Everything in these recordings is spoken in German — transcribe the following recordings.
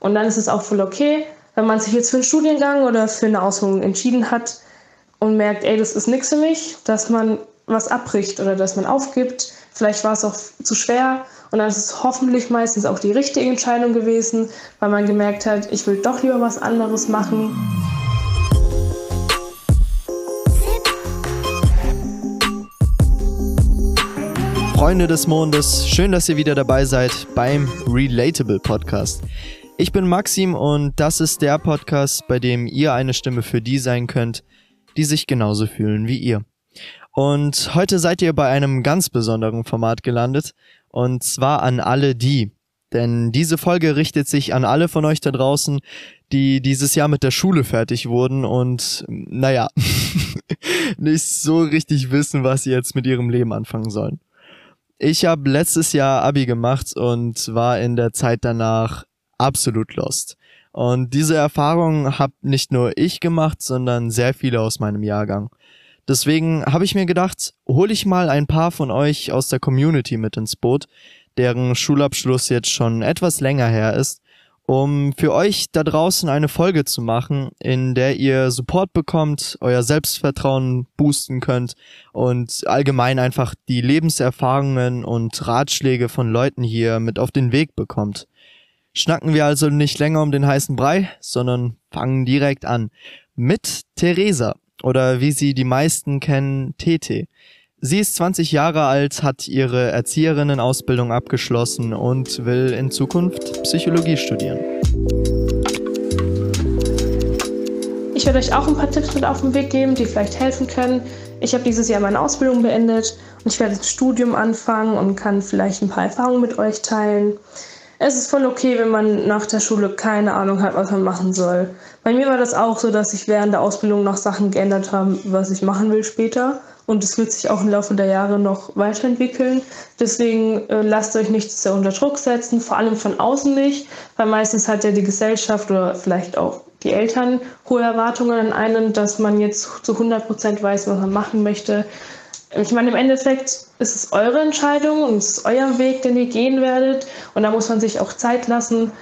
Und dann ist es auch voll okay, wenn man sich jetzt für einen Studiengang oder für eine Ausbildung entschieden hat und merkt, ey, das ist nichts für mich, dass man was abbricht oder dass man aufgibt. Vielleicht war es auch zu schwer und dann ist es hoffentlich meistens auch die richtige Entscheidung gewesen, weil man gemerkt hat, ich will doch lieber was anderes machen. Freunde des Mondes, schön, dass ihr wieder dabei seid beim Relatable Podcast. Ich bin Maxim und das ist der Podcast, bei dem ihr eine Stimme für die sein könnt, die sich genauso fühlen wie ihr. Und heute seid ihr bei einem ganz besonderen Format gelandet, und zwar an alle die. Denn diese Folge richtet sich an alle von euch da draußen, die dieses Jahr mit der Schule fertig wurden und, naja, nicht so richtig wissen, was sie jetzt mit ihrem Leben anfangen sollen. Ich habe letztes Jahr Abi gemacht und war in der Zeit danach absolut lost. Und diese Erfahrung habe nicht nur ich gemacht, sondern sehr viele aus meinem Jahrgang. Deswegen habe ich mir gedacht, hole ich mal ein paar von euch aus der Community mit ins Boot, deren Schulabschluss jetzt schon etwas länger her ist um für euch da draußen eine Folge zu machen, in der ihr Support bekommt, euer Selbstvertrauen boosten könnt und allgemein einfach die Lebenserfahrungen und Ratschläge von Leuten hier mit auf den Weg bekommt. Schnacken wir also nicht länger um den heißen Brei, sondern fangen direkt an mit Theresa oder wie sie die meisten kennen, Tete. Sie ist 20 Jahre alt, hat ihre Erzieherinnenausbildung abgeschlossen und will in Zukunft Psychologie studieren. Ich werde euch auch ein paar Tipps mit auf den Weg geben, die vielleicht helfen können. Ich habe dieses Jahr meine Ausbildung beendet und ich werde das Studium anfangen und kann vielleicht ein paar Erfahrungen mit euch teilen. Es ist voll okay, wenn man nach der Schule keine Ahnung hat, was man machen soll. Bei mir war das auch so, dass sich während der Ausbildung noch Sachen geändert haben, was ich machen will später und es wird sich auch im Laufe der Jahre noch weiterentwickeln. Deswegen äh, lasst euch nicht sehr unter Druck setzen, vor allem von außen nicht, weil meistens hat ja die Gesellschaft oder vielleicht auch die Eltern hohe Erwartungen an einen, dass man jetzt zu 100 Prozent weiß, was man machen möchte. Ich meine, im Endeffekt ist es eure Entscheidung und es ist euer Weg, den ihr gehen werdet. Und da muss man sich auch Zeit lassen,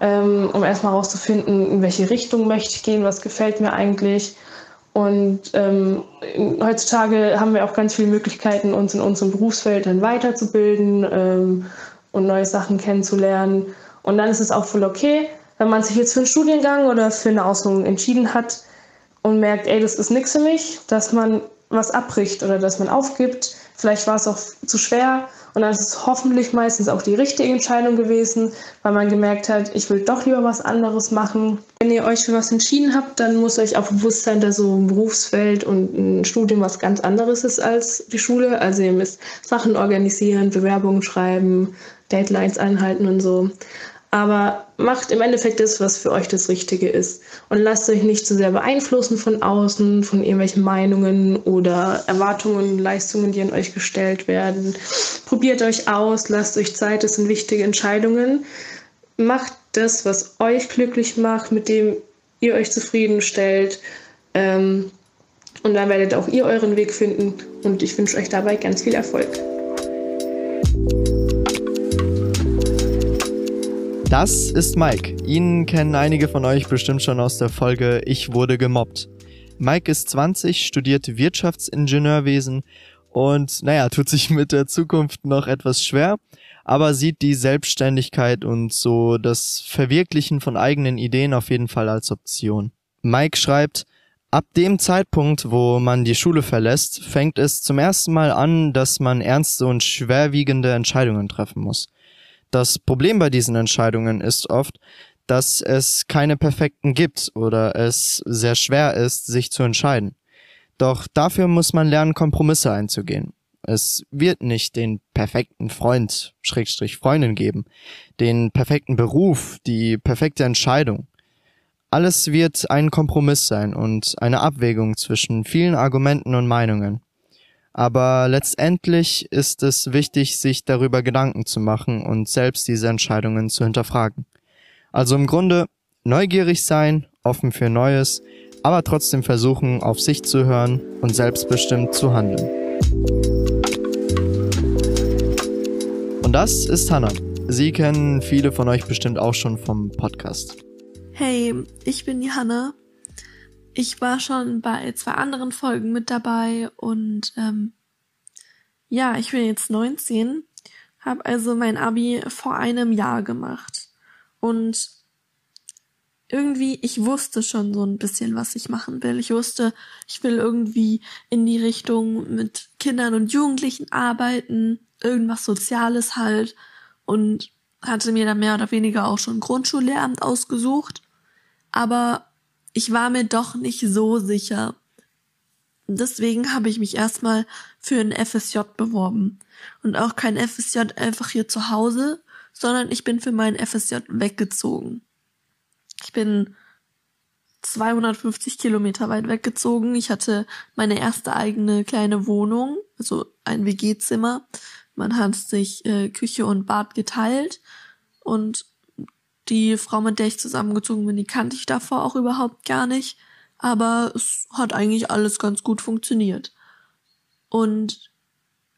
ähm, um erstmal herauszufinden, in welche Richtung möchte ich gehen, was gefällt mir eigentlich. Und ähm, heutzutage haben wir auch ganz viele Möglichkeiten, uns in unserem Berufsfeld dann weiterzubilden ähm, und neue Sachen kennenzulernen. Und dann ist es auch voll okay, wenn man sich jetzt für einen Studiengang oder für eine Ausbildung entschieden hat und merkt, ey, das ist nichts für mich, dass man was abbricht oder dass man aufgibt. Vielleicht war es auch zu schwer und dann ist es hoffentlich meistens auch die richtige Entscheidung gewesen, weil man gemerkt hat, ich will doch lieber was anderes machen. Wenn ihr euch für was entschieden habt, dann muss euch auch bewusst sein, dass so ein Berufsfeld und ein Studium was ganz anderes ist als die Schule. Also ihr müsst Sachen organisieren, Bewerbungen schreiben, Deadlines einhalten und so. Aber macht im Endeffekt das, was für euch das Richtige ist. Und lasst euch nicht zu sehr beeinflussen von außen, von irgendwelchen Meinungen oder Erwartungen, Leistungen, die an euch gestellt werden. Probiert euch aus, lasst euch Zeit, das sind wichtige Entscheidungen. Macht das, was euch glücklich macht, mit dem ihr euch zufriedenstellt. Ähm, und dann werdet auch ihr euren Weg finden. Und ich wünsche euch dabei ganz viel Erfolg. Das ist Mike. Ihn kennen einige von euch bestimmt schon aus der Folge Ich wurde gemobbt. Mike ist 20, studiert Wirtschaftsingenieurwesen und naja, tut sich mit der Zukunft noch etwas schwer, aber sieht die Selbstständigkeit und so das Verwirklichen von eigenen Ideen auf jeden Fall als Option. Mike schreibt, Ab dem Zeitpunkt, wo man die Schule verlässt, fängt es zum ersten Mal an, dass man ernste und schwerwiegende Entscheidungen treffen muss. Das Problem bei diesen Entscheidungen ist oft, dass es keine perfekten gibt oder es sehr schwer ist, sich zu entscheiden. Doch dafür muss man lernen, Kompromisse einzugehen. Es wird nicht den perfekten Freund, Schrägstrich Freundin geben, den perfekten Beruf, die perfekte Entscheidung. Alles wird ein Kompromiss sein und eine Abwägung zwischen vielen Argumenten und Meinungen. Aber letztendlich ist es wichtig, sich darüber Gedanken zu machen und selbst diese Entscheidungen zu hinterfragen. Also im Grunde neugierig sein, offen für Neues, aber trotzdem versuchen, auf sich zu hören und selbstbestimmt zu handeln. Und das ist Hannah. sie kennen viele von euch bestimmt auch schon vom Podcast. Hey, ich bin Johanna. Ich war schon bei zwei anderen Folgen mit dabei und ähm, ja, ich bin jetzt 19, habe also mein Abi vor einem Jahr gemacht und irgendwie, ich wusste schon so ein bisschen, was ich machen will. Ich wusste, ich will irgendwie in die Richtung mit Kindern und Jugendlichen arbeiten, irgendwas Soziales halt und hatte mir dann mehr oder weniger auch schon Grundschullehramt ausgesucht. Aber ich war mir doch nicht so sicher. Deswegen habe ich mich erstmal für ein FSJ beworben. Und auch kein FSJ einfach hier zu Hause, sondern ich bin für mein FSJ weggezogen. Ich bin 250 Kilometer weit weggezogen. Ich hatte meine erste eigene kleine Wohnung, also ein WG-Zimmer. Man hat sich äh, Küche und Bad geteilt und die Frau, mit der ich zusammengezogen bin, die kannte ich davor auch überhaupt gar nicht. Aber es hat eigentlich alles ganz gut funktioniert. Und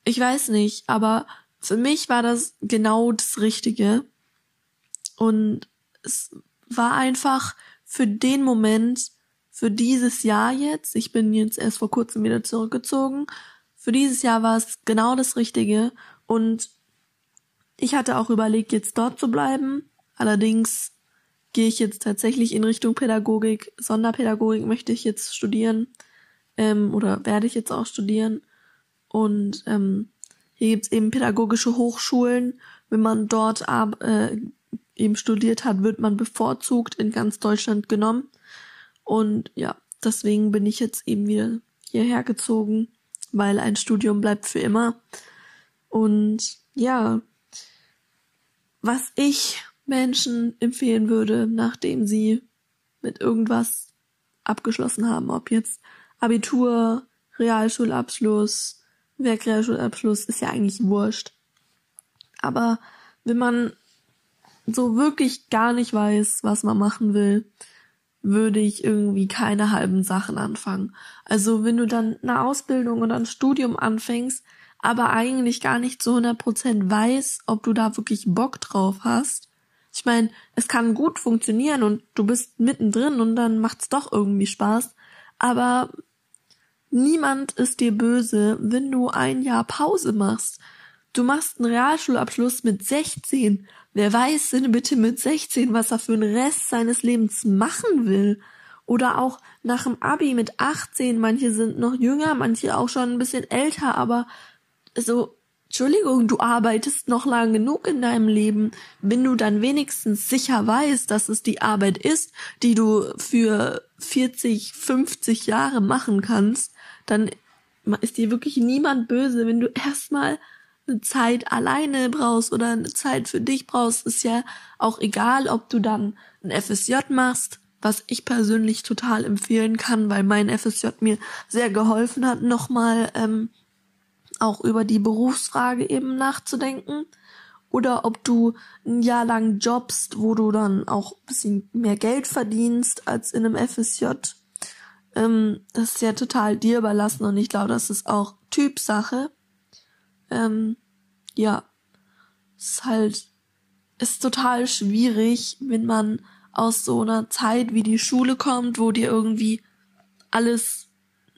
ich weiß nicht, aber für mich war das genau das Richtige. Und es war einfach für den Moment, für dieses Jahr jetzt, ich bin jetzt erst vor kurzem wieder zurückgezogen, für dieses Jahr war es genau das Richtige und ich hatte auch überlegt, jetzt dort zu bleiben. Allerdings gehe ich jetzt tatsächlich in Richtung Pädagogik. Sonderpädagogik möchte ich jetzt studieren ähm, oder werde ich jetzt auch studieren. Und ähm, hier gibt's eben pädagogische Hochschulen. Wenn man dort äh, eben studiert hat, wird man bevorzugt in ganz Deutschland genommen. Und ja, deswegen bin ich jetzt eben wieder hierher gezogen, weil ein Studium bleibt für immer. Und ja, was ich Menschen empfehlen würde, nachdem sie mit irgendwas abgeschlossen haben, ob jetzt Abitur, Realschulabschluss, Werkrealschulabschluss, ist ja eigentlich wurscht. Aber wenn man so wirklich gar nicht weiß, was man machen will, würde ich irgendwie keine halben Sachen anfangen. Also wenn du dann eine Ausbildung oder ein Studium anfängst, aber eigentlich gar nicht zu 100% weiß, ob du da wirklich Bock drauf hast. Ich meine, es kann gut funktionieren und du bist mittendrin und dann macht's doch irgendwie Spaß, aber niemand ist dir böse, wenn du ein Jahr Pause machst. Du machst einen Realschulabschluss mit 16. Wer weiß denn bitte mit 16, was er für den Rest seines Lebens machen will? Oder auch nach dem Abi mit 18. Manche sind noch jünger, manche auch schon ein bisschen älter, aber so, Entschuldigung, du arbeitest noch lang genug in deinem Leben. Wenn du dann wenigstens sicher weißt, dass es die Arbeit ist, die du für 40, 50 Jahre machen kannst, dann ist dir wirklich niemand böse, wenn du erstmal eine Zeit alleine brauchst oder eine Zeit für dich brauchst, ist ja auch egal, ob du dann ein FSJ machst, was ich persönlich total empfehlen kann, weil mein FSJ mir sehr geholfen hat, nochmal ähm, auch über die Berufsfrage eben nachzudenken. Oder ob du ein Jahr lang jobst, wo du dann auch ein bisschen mehr Geld verdienst als in einem FSJ. Ähm, das ist ja total dir überlassen und ich glaube, das ist auch Typsache. Ähm, ja, ist halt, ist total schwierig, wenn man aus so einer Zeit wie die Schule kommt, wo dir irgendwie alles,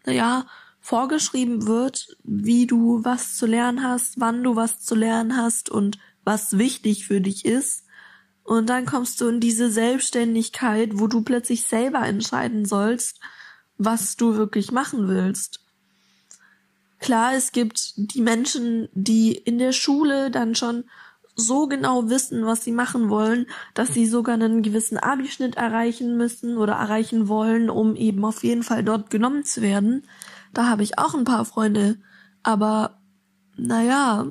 naja, vorgeschrieben wird, wie du was zu lernen hast, wann du was zu lernen hast und was wichtig für dich ist. Und dann kommst du in diese Selbstständigkeit, wo du plötzlich selber entscheiden sollst, was du wirklich machen willst. Klar, es gibt die Menschen, die in der Schule dann schon so genau wissen, was sie machen wollen, dass sie sogar einen gewissen Abischnitt erreichen müssen oder erreichen wollen, um eben auf jeden Fall dort genommen zu werden. Da habe ich auch ein paar Freunde, aber naja,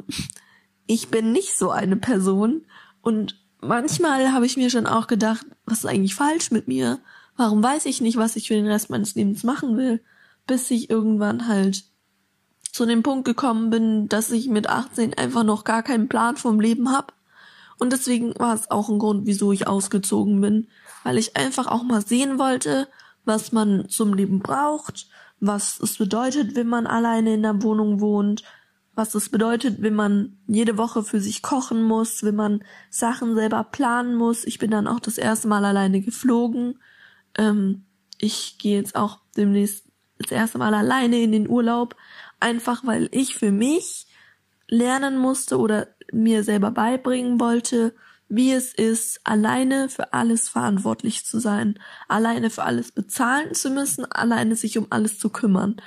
ich bin nicht so eine Person und manchmal habe ich mir schon auch gedacht, was ist eigentlich falsch mit mir? Warum weiß ich nicht, was ich für den Rest meines Lebens machen will? Bis ich irgendwann halt zu dem Punkt gekommen bin, dass ich mit 18 einfach noch gar keinen Plan vom Leben hab. Und deswegen war es auch ein Grund, wieso ich ausgezogen bin, weil ich einfach auch mal sehen wollte, was man zum Leben braucht, was es bedeutet, wenn man alleine in der Wohnung wohnt, was das bedeutet, wenn man jede Woche für sich kochen muss, wenn man Sachen selber planen muss. Ich bin dann auch das erste Mal alleine geflogen. Ähm, ich gehe jetzt auch demnächst das erste Mal alleine in den Urlaub, einfach weil ich für mich lernen musste oder mir selber beibringen wollte, wie es ist, alleine für alles verantwortlich zu sein, alleine für alles bezahlen zu müssen, alleine sich um alles zu kümmern.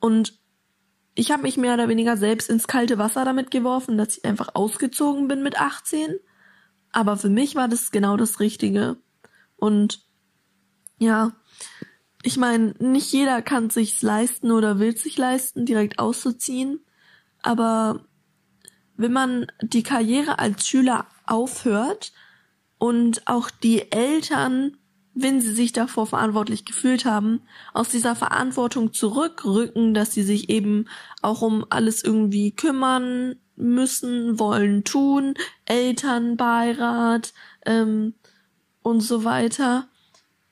Und ich habe mich mehr oder weniger selbst ins kalte Wasser damit geworfen, dass ich einfach ausgezogen bin mit 18. Aber für mich war das genau das Richtige. Und ja, ich meine, nicht jeder kann sich's leisten oder will sich leisten, direkt auszuziehen. Aber wenn man die Karriere als Schüler aufhört und auch die Eltern, wenn sie sich davor verantwortlich gefühlt haben, aus dieser Verantwortung zurückrücken, dass sie sich eben auch um alles irgendwie kümmern müssen, wollen, tun, Elternbeirat ähm, und so weiter.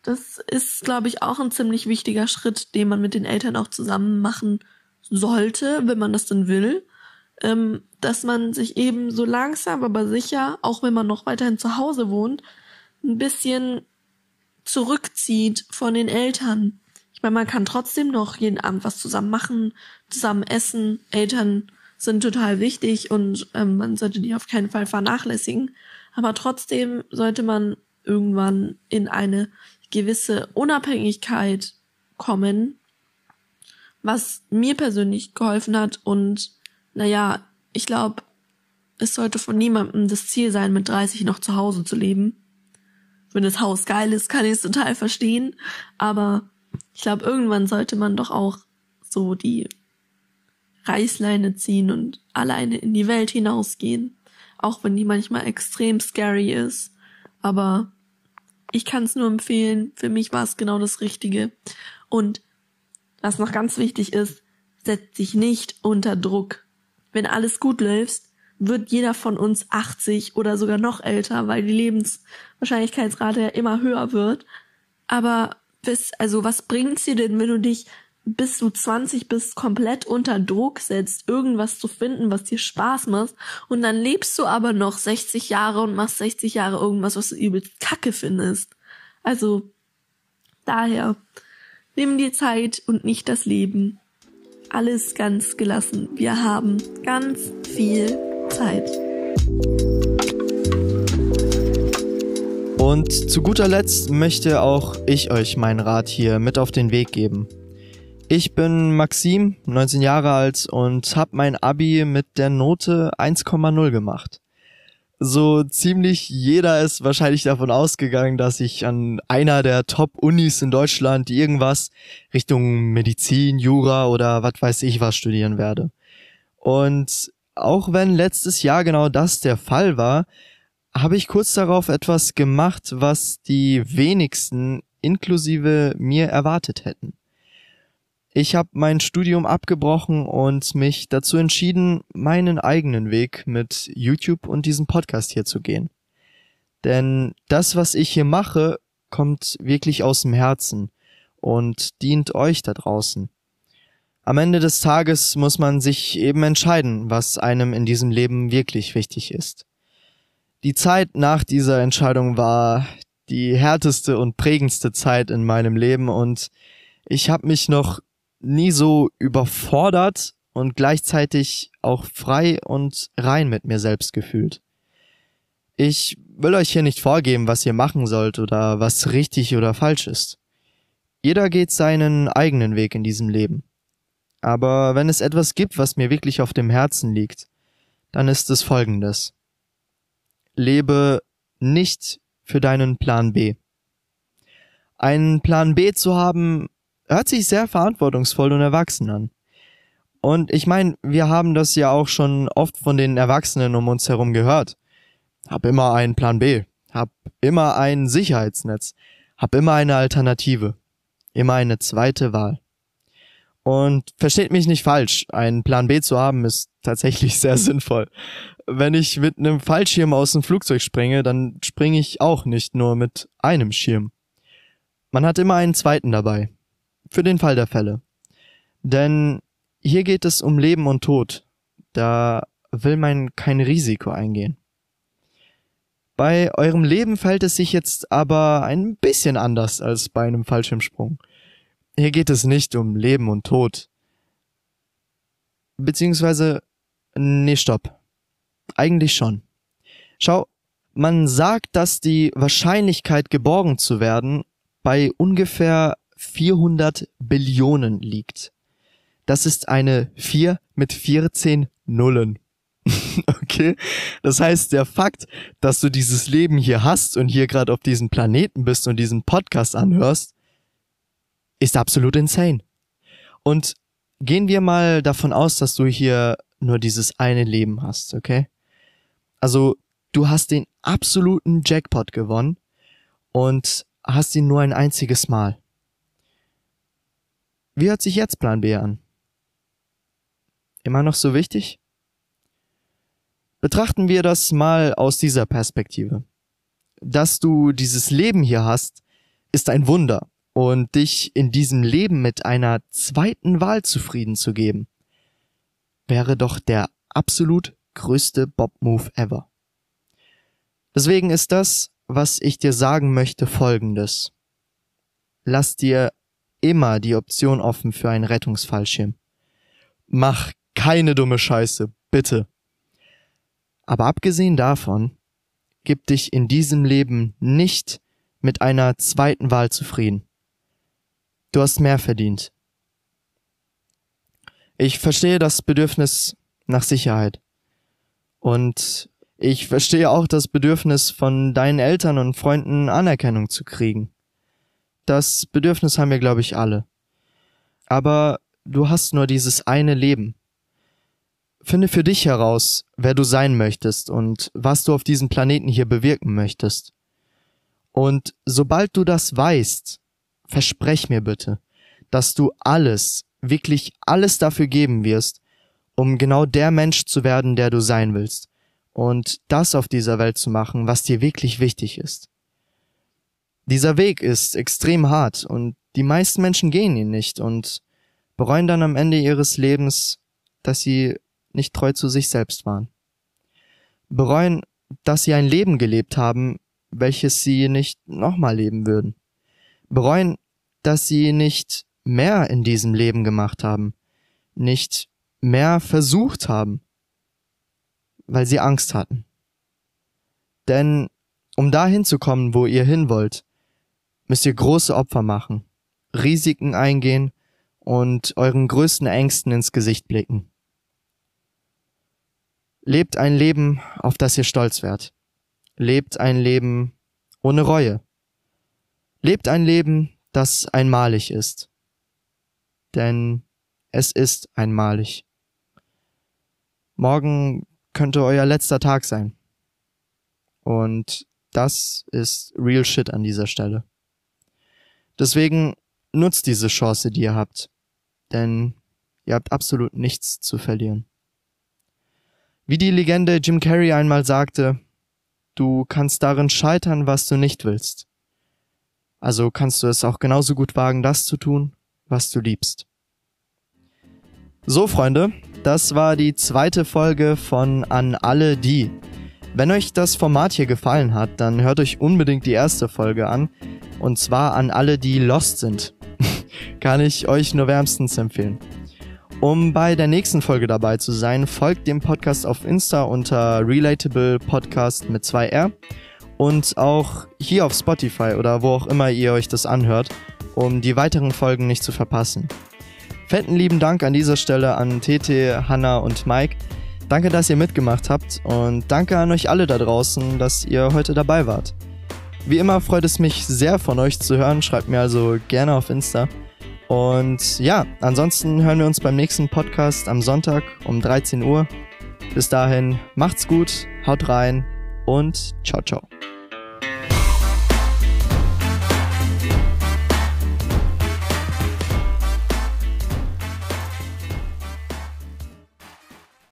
Das ist, glaube ich, auch ein ziemlich wichtiger Schritt, den man mit den Eltern auch zusammen machen sollte, wenn man das denn will ähm, dass man sich eben so langsam, aber sicher, auch wenn man noch weiterhin zu Hause wohnt, ein bisschen zurückzieht von den Eltern. Ich meine, man kann trotzdem noch jeden Abend was zusammen machen, zusammen essen. Eltern sind total wichtig und ähm, man sollte die auf keinen Fall vernachlässigen. Aber trotzdem sollte man irgendwann in eine gewisse Unabhängigkeit kommen, was mir persönlich geholfen hat und naja, ich glaube, es sollte von niemandem das Ziel sein, mit 30 noch zu Hause zu leben. Wenn das Haus geil ist, kann ich es total verstehen. Aber ich glaube, irgendwann sollte man doch auch so die Reißleine ziehen und alleine in die Welt hinausgehen. Auch wenn die manchmal extrem scary ist. Aber ich kann es nur empfehlen. Für mich war es genau das Richtige. Und was noch ganz wichtig ist, setzt sich nicht unter Druck wenn alles gut läuft, wird jeder von uns 80 oder sogar noch älter, weil die Lebenswahrscheinlichkeitsrate ja immer höher wird. Aber bis, also was bringt's dir denn, wenn du dich bis du 20 bist komplett unter Druck setzt, irgendwas zu finden, was dir Spaß macht, und dann lebst du aber noch 60 Jahre und machst 60 Jahre irgendwas, was du übelst kacke findest. Also, daher, nimm dir Zeit und nicht das Leben alles ganz gelassen. Wir haben ganz viel Zeit. Und zu guter Letzt möchte auch ich euch meinen Rat hier mit auf den Weg geben. Ich bin Maxim, 19 Jahre alt und habe mein Abi mit der Note 1,0 gemacht so ziemlich jeder ist wahrscheinlich davon ausgegangen, dass ich an einer der Top-Unis in Deutschland irgendwas Richtung Medizin, Jura oder was weiß ich was studieren werde. Und auch wenn letztes Jahr genau das der Fall war, habe ich kurz darauf etwas gemacht, was die wenigsten inklusive mir erwartet hätten. Ich habe mein Studium abgebrochen und mich dazu entschieden, meinen eigenen Weg mit YouTube und diesem Podcast hier zu gehen. Denn das, was ich hier mache, kommt wirklich aus dem Herzen und dient euch da draußen. Am Ende des Tages muss man sich eben entscheiden, was einem in diesem Leben wirklich wichtig ist. Die Zeit nach dieser Entscheidung war die härteste und prägendste Zeit in meinem Leben und ich habe mich noch nie so überfordert und gleichzeitig auch frei und rein mit mir selbst gefühlt. Ich will euch hier nicht vorgeben, was ihr machen sollt oder was richtig oder falsch ist. Jeder geht seinen eigenen Weg in diesem Leben. Aber wenn es etwas gibt, was mir wirklich auf dem Herzen liegt, dann ist es folgendes. Lebe nicht für deinen Plan B. Einen Plan B zu haben, hört sich sehr verantwortungsvoll und erwachsen an. Und ich meine, wir haben das ja auch schon oft von den Erwachsenen um uns herum gehört. Hab immer einen Plan B. Hab immer ein Sicherheitsnetz. Hab immer eine Alternative. Immer eine zweite Wahl. Und versteht mich nicht falsch, einen Plan B zu haben ist tatsächlich sehr sinnvoll. Wenn ich mit einem Fallschirm aus dem Flugzeug springe, dann springe ich auch nicht nur mit einem Schirm. Man hat immer einen zweiten dabei für den Fall der Fälle. Denn hier geht es um Leben und Tod. Da will man kein Risiko eingehen. Bei eurem Leben fällt es sich jetzt aber ein bisschen anders als bei einem Fallschirmsprung. Hier geht es nicht um Leben und Tod. Beziehungsweise, nee, stopp. Eigentlich schon. Schau, man sagt, dass die Wahrscheinlichkeit geborgen zu werden bei ungefähr 400 Billionen liegt. Das ist eine 4 mit 14 Nullen. okay? Das heißt, der Fakt, dass du dieses Leben hier hast und hier gerade auf diesem Planeten bist und diesen Podcast anhörst, ist absolut insane. Und gehen wir mal davon aus, dass du hier nur dieses eine Leben hast, okay? Also, du hast den absoluten Jackpot gewonnen und hast ihn nur ein einziges Mal. Wie hört sich jetzt Plan B an? Immer noch so wichtig? Betrachten wir das mal aus dieser Perspektive. Dass du dieses Leben hier hast, ist ein Wunder und dich in diesem Leben mit einer zweiten Wahl zufrieden zu geben, wäre doch der absolut größte Bob-Move ever. Deswegen ist das, was ich dir sagen möchte, folgendes. Lass dir immer die Option offen für einen Rettungsfallschirm. Mach keine dumme Scheiße, bitte. Aber abgesehen davon, gib dich in diesem Leben nicht mit einer zweiten Wahl zufrieden. Du hast mehr verdient. Ich verstehe das Bedürfnis nach Sicherheit. Und ich verstehe auch das Bedürfnis von deinen Eltern und Freunden Anerkennung zu kriegen. Das Bedürfnis haben wir, glaube ich, alle. Aber du hast nur dieses eine Leben. Finde für dich heraus, wer du sein möchtest und was du auf diesem Planeten hier bewirken möchtest. Und sobald du das weißt, versprech mir bitte, dass du alles, wirklich alles dafür geben wirst, um genau der Mensch zu werden, der du sein willst. Und das auf dieser Welt zu machen, was dir wirklich wichtig ist. Dieser Weg ist extrem hart und die meisten Menschen gehen ihn nicht und bereuen dann am Ende ihres Lebens, dass sie nicht treu zu sich selbst waren. Bereuen, dass sie ein Leben gelebt haben, welches sie nicht nochmal leben würden. Bereuen, dass sie nicht mehr in diesem Leben gemacht haben, nicht mehr versucht haben, weil sie Angst hatten. Denn um dahin zu kommen, wo ihr hin wollt, müsst ihr große Opfer machen, Risiken eingehen und euren größten Ängsten ins Gesicht blicken. Lebt ein Leben, auf das ihr stolz wärt. Lebt ein Leben ohne Reue. Lebt ein Leben, das einmalig ist. Denn es ist einmalig. Morgen könnte euer letzter Tag sein. Und das ist real shit an dieser Stelle. Deswegen nutzt diese Chance, die ihr habt. Denn ihr habt absolut nichts zu verlieren. Wie die Legende Jim Carrey einmal sagte, du kannst darin scheitern, was du nicht willst. Also kannst du es auch genauso gut wagen, das zu tun, was du liebst. So, Freunde, das war die zweite Folge von An alle die. Wenn euch das Format hier gefallen hat, dann hört euch unbedingt die erste Folge an. Und zwar an alle, die lost sind. Kann ich euch nur wärmstens empfehlen. Um bei der nächsten Folge dabei zu sein, folgt dem Podcast auf Insta unter Relatable Podcast mit 2R und auch hier auf Spotify oder wo auch immer ihr euch das anhört, um die weiteren Folgen nicht zu verpassen. Fetten lieben Dank an dieser Stelle an Tete, Hanna und Mike. Danke, dass ihr mitgemacht habt und danke an euch alle da draußen, dass ihr heute dabei wart. Wie immer freut es mich sehr von euch zu hören, schreibt mir also gerne auf Insta. Und ja, ansonsten hören wir uns beim nächsten Podcast am Sonntag um 13 Uhr. Bis dahin, macht's gut, haut rein und ciao, ciao.